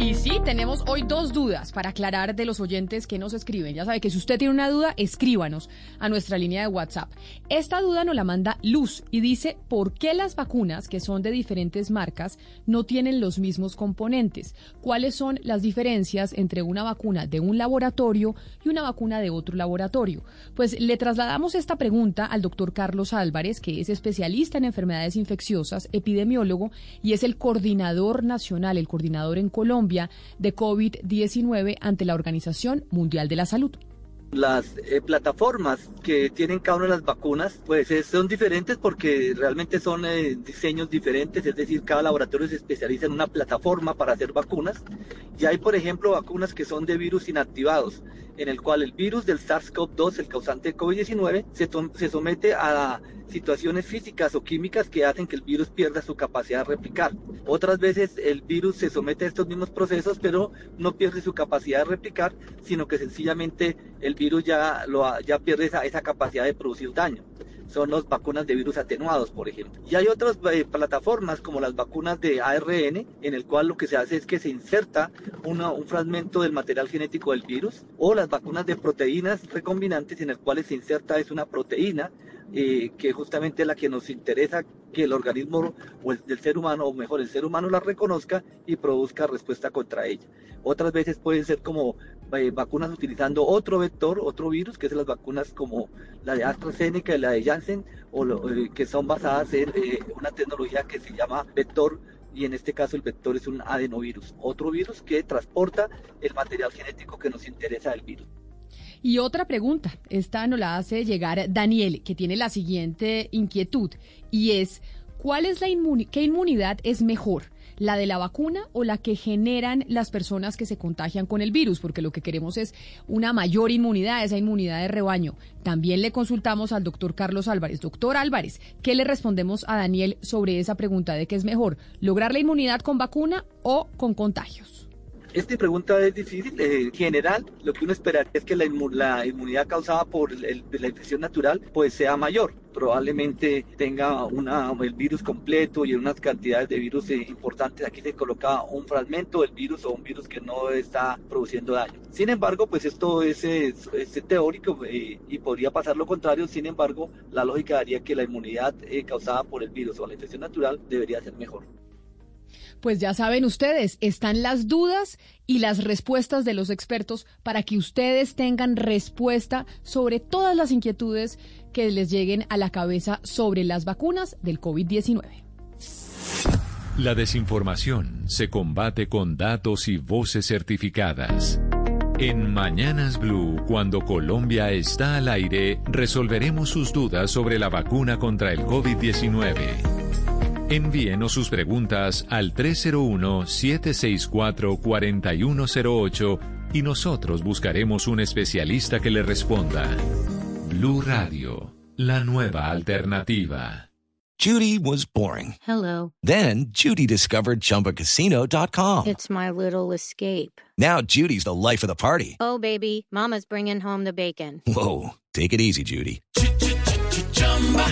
Y sí, tenemos hoy dos dudas para aclarar de los oyentes que nos escriben. Ya sabe que si usted tiene una duda, escríbanos a nuestra línea de WhatsApp. Esta duda nos la manda Luz y dice, ¿por qué las vacunas, que son de diferentes marcas, no tienen los mismos componentes? ¿Cuáles son las diferencias entre una vacuna de un laboratorio y una vacuna de otro laboratorio? Pues le trasladamos esta pregunta al doctor Carlos Álvarez, que es especialista en enfermedades infecciosas, epidemiólogo y es el coordinador nacional, el coordinador en Colombia de COVID-19 ante la Organización Mundial de la Salud. Las eh, plataformas que tienen cada una de las vacunas, pues eh, son diferentes porque realmente son eh, diseños diferentes, es decir, cada laboratorio se especializa en una plataforma para hacer vacunas. Y hay, por ejemplo, vacunas que son de virus inactivados, en el cual el virus del SARS-CoV-2, el causante de COVID-19, se, se somete a situaciones físicas o químicas que hacen que el virus pierda su capacidad de replicar. Otras veces el virus se somete a estos mismos procesos, pero no pierde su capacidad de replicar, sino que sencillamente el virus ya, lo, ya pierde esa, esa capacidad de producir daño son las vacunas de virus atenuados, por ejemplo. Y hay otras eh, plataformas como las vacunas de ARN, en el cual lo que se hace es que se inserta un fragmento del material genético del virus, o las vacunas de proteínas recombinantes, en el cual se inserta es una proteína eh, que justamente es la que nos interesa que el organismo o el ser humano, o mejor el ser humano la reconozca y produzca respuesta contra ella. Otras veces pueden ser como eh, vacunas utilizando otro vector, otro virus, que es las vacunas como la de AstraZeneca y la de Janssen, o eh, que son basadas en una tecnología que se llama vector y en este caso el vector es un adenovirus, otro virus que transporta el material genético que nos interesa del virus. Y otra pregunta, esta nos la hace llegar Daniel, que tiene la siguiente inquietud, y es, ¿cuál es la qué inmunidad es mejor? ¿La de la vacuna o la que generan las personas que se contagian con el virus? Porque lo que queremos es una mayor inmunidad, esa inmunidad de rebaño. También le consultamos al doctor Carlos Álvarez. Doctor Álvarez, ¿qué le respondemos a Daniel sobre esa pregunta de qué es mejor, lograr la inmunidad con vacuna o con contagios? Esta pregunta es difícil. En general, lo que uno esperaría es que la, inmunidad causada por la infección natural pues sea mayor. Probablemente tenga una, el virus completo y unas cantidades de virus eh, importantes. Aquí se coloca un fragmento del virus o un virus que no está produciendo daño. Sin embargo, pues esto es, teórico eh, y podría pasar lo contrario. Sin embargo, la lógica daría que la inmunidad eh, causada por el virus o la infección natural debería ser mejor. Pues ya saben ustedes, están las dudas y las respuestas de los expertos para que ustedes tengan respuesta sobre todas las inquietudes que les lleguen a la cabeza sobre las vacunas del COVID-19. La desinformación se combate con datos y voces certificadas. En Mañanas Blue, cuando Colombia está al aire, resolveremos sus dudas sobre la vacuna contra el COVID-19. Envíenos sus preguntas al 301-764-4108 y nosotros buscaremos un especialista que le responda. Blue Radio, la nueva alternativa. Judy was boring. Hello. Then Judy discovered chumbacasino.com. It's my little escape. Now Judy's the life of the party. Oh, baby, Mama's bringing home the bacon. Whoa. Take it easy, Judy.